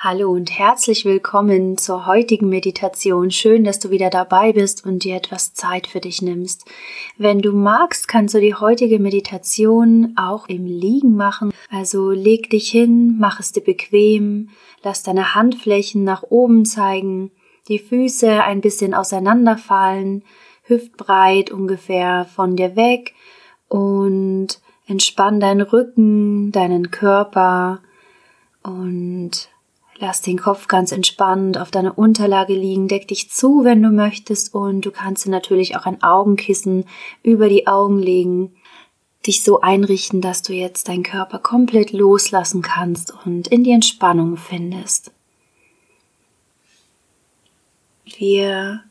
Hallo und herzlich willkommen zur heutigen Meditation. Schön, dass du wieder dabei bist und dir etwas Zeit für dich nimmst. Wenn du magst, kannst du die heutige Meditation auch im Liegen machen. Also leg dich hin, mach es dir bequem, lass deine Handflächen nach oben zeigen, die Füße ein bisschen auseinanderfallen, hüftbreit ungefähr von dir weg und entspann deinen Rücken, deinen Körper und Lass den Kopf ganz entspannt auf deiner Unterlage liegen, deck dich zu, wenn du möchtest und du kannst dir natürlich auch ein Augenkissen über die Augen legen, dich so einrichten, dass du jetzt deinen Körper komplett loslassen kannst und in die Entspannung findest. Wir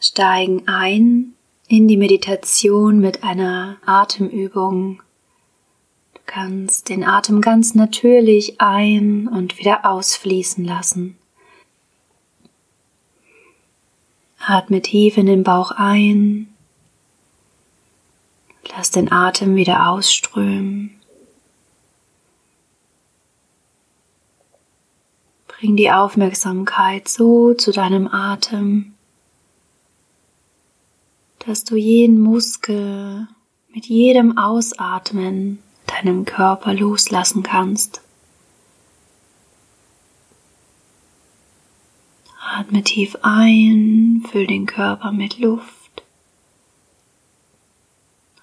steigen ein in die Meditation mit einer Atemübung kannst den Atem ganz natürlich ein und wieder ausfließen lassen. Atme tief in den Bauch ein. Lass den Atem wieder ausströmen. Bring die Aufmerksamkeit so zu deinem Atem, dass du jeden Muskel mit jedem Ausatmen deinem Körper loslassen kannst. Atme tief ein, füll den Körper mit Luft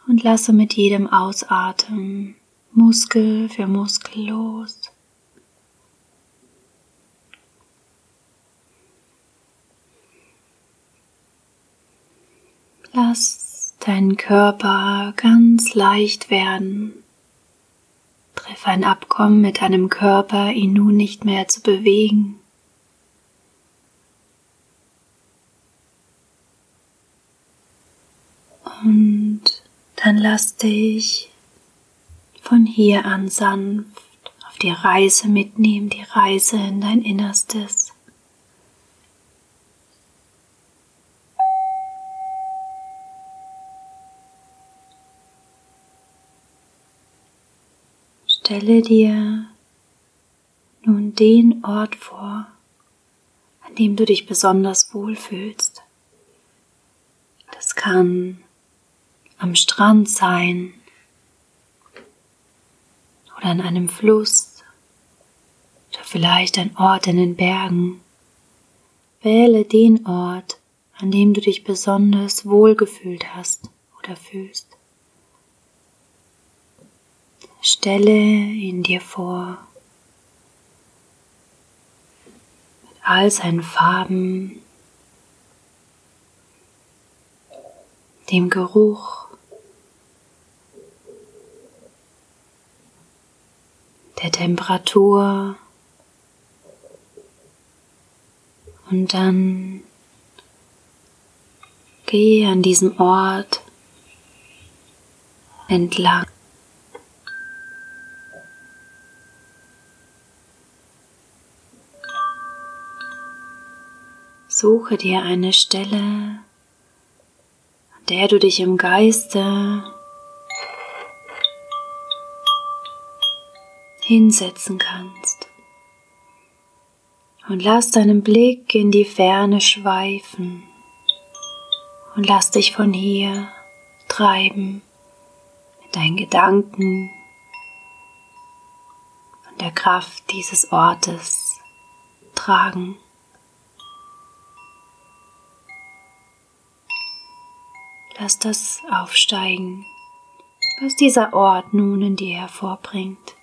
und lasse mit jedem Ausatmen Muskel für Muskel los. Lass deinen Körper ganz leicht werden. Triff ein Abkommen mit deinem Körper, ihn nun nicht mehr zu bewegen. Und dann lass dich von hier an sanft auf die Reise mitnehmen, die Reise in dein Innerstes. Stelle dir nun den Ort vor, an dem du dich besonders wohlfühlst. Das kann am Strand sein oder an einem Fluss oder vielleicht ein Ort in den Bergen. Wähle den Ort, an dem du dich besonders wohlgefühlt hast oder fühlst. Stelle ihn dir vor. Mit all seinen Farben, dem Geruch, der Temperatur und dann gehe an diesem Ort entlang. Suche dir eine Stelle, an der du dich im Geiste hinsetzen kannst. Und lass deinen Blick in die Ferne schweifen. Und lass dich von hier treiben mit deinen Gedanken und der Kraft dieses Ortes tragen. Lass das aufsteigen, was dieser Ort nun in dir hervorbringt.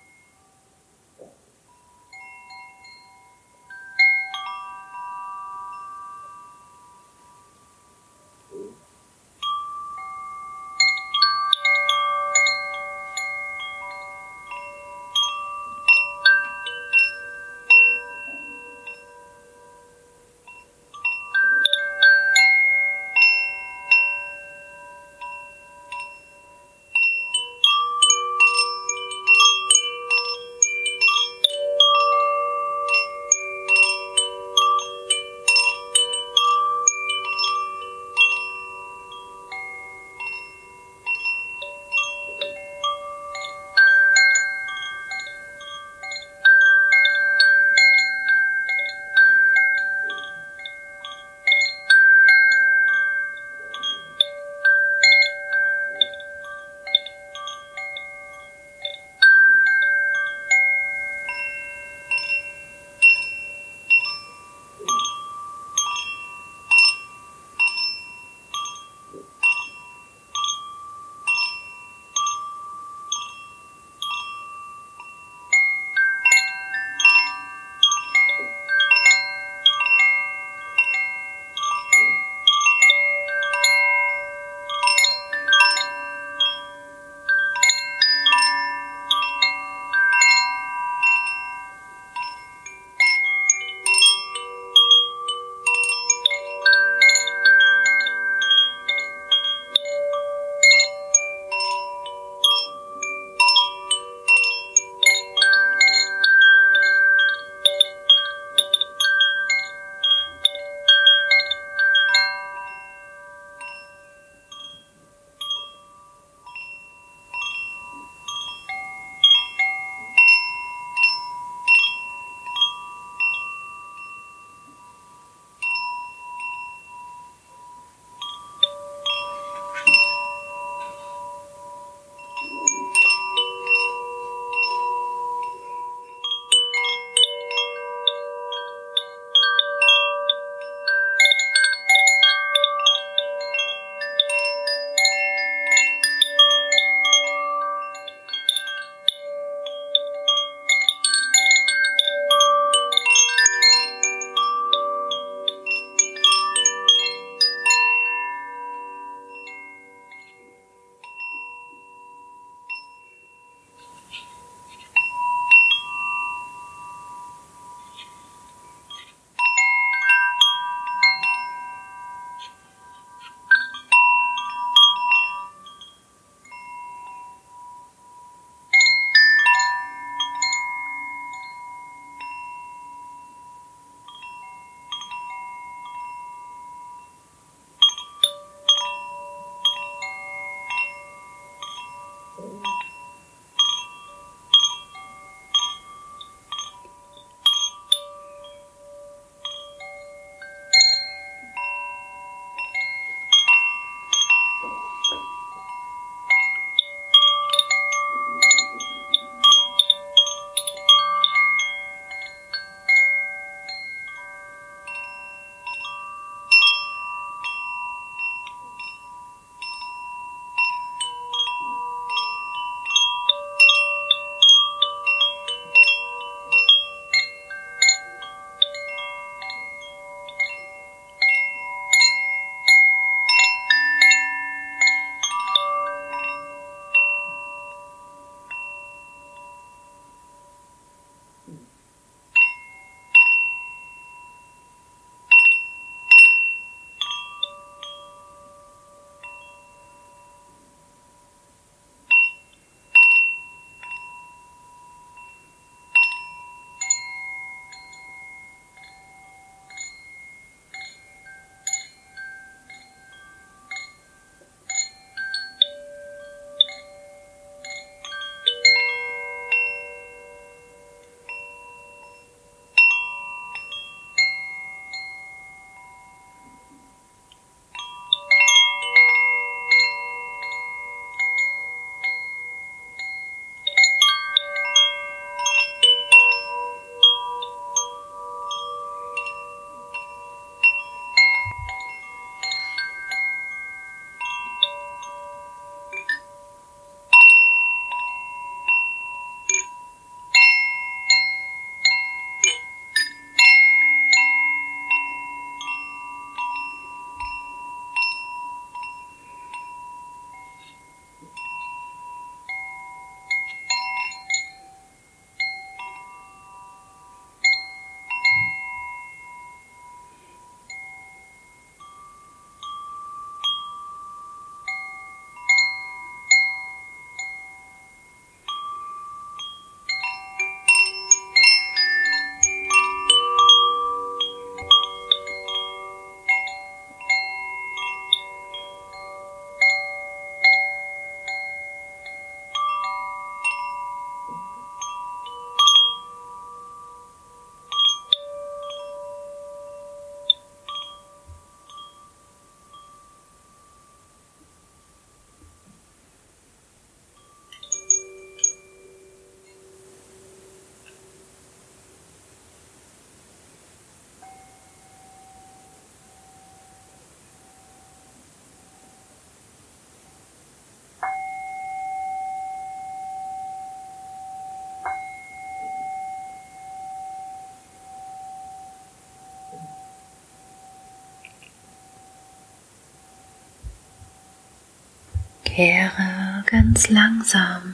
Kehre ganz langsam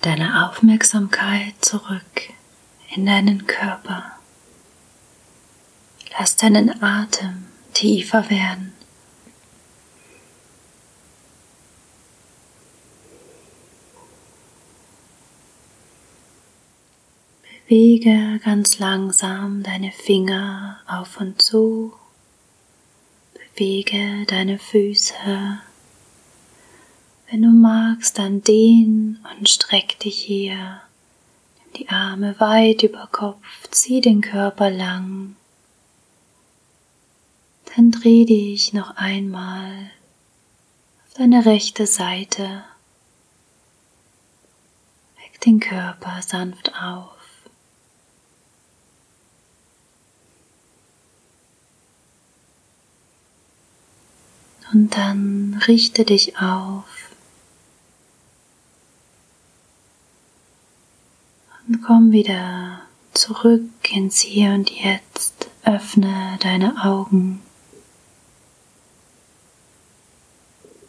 deine Aufmerksamkeit zurück in deinen Körper. Lass deinen Atem tiefer werden. Bewege ganz langsam deine Finger auf und zu. Bewege deine Füße. Wenn du magst, dann dehn und streck dich hier. Nimm die Arme weit über Kopf, zieh den Körper lang. Dann dreh dich noch einmal auf deine rechte Seite. Weck den Körper sanft auf. Und dann richte dich auf und komm wieder zurück ins Hier und Jetzt. Öffne deine Augen.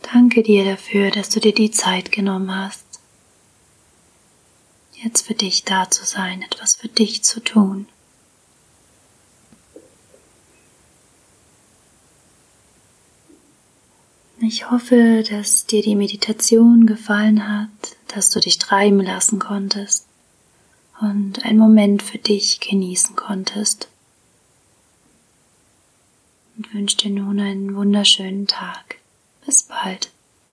Danke dir dafür, dass du dir die Zeit genommen hast, jetzt für dich da zu sein, etwas für dich zu tun. Ich hoffe, dass dir die Meditation gefallen hat, dass du dich treiben lassen konntest und einen Moment für dich genießen konntest. Und wünsche dir nun einen wunderschönen Tag. Bis bald.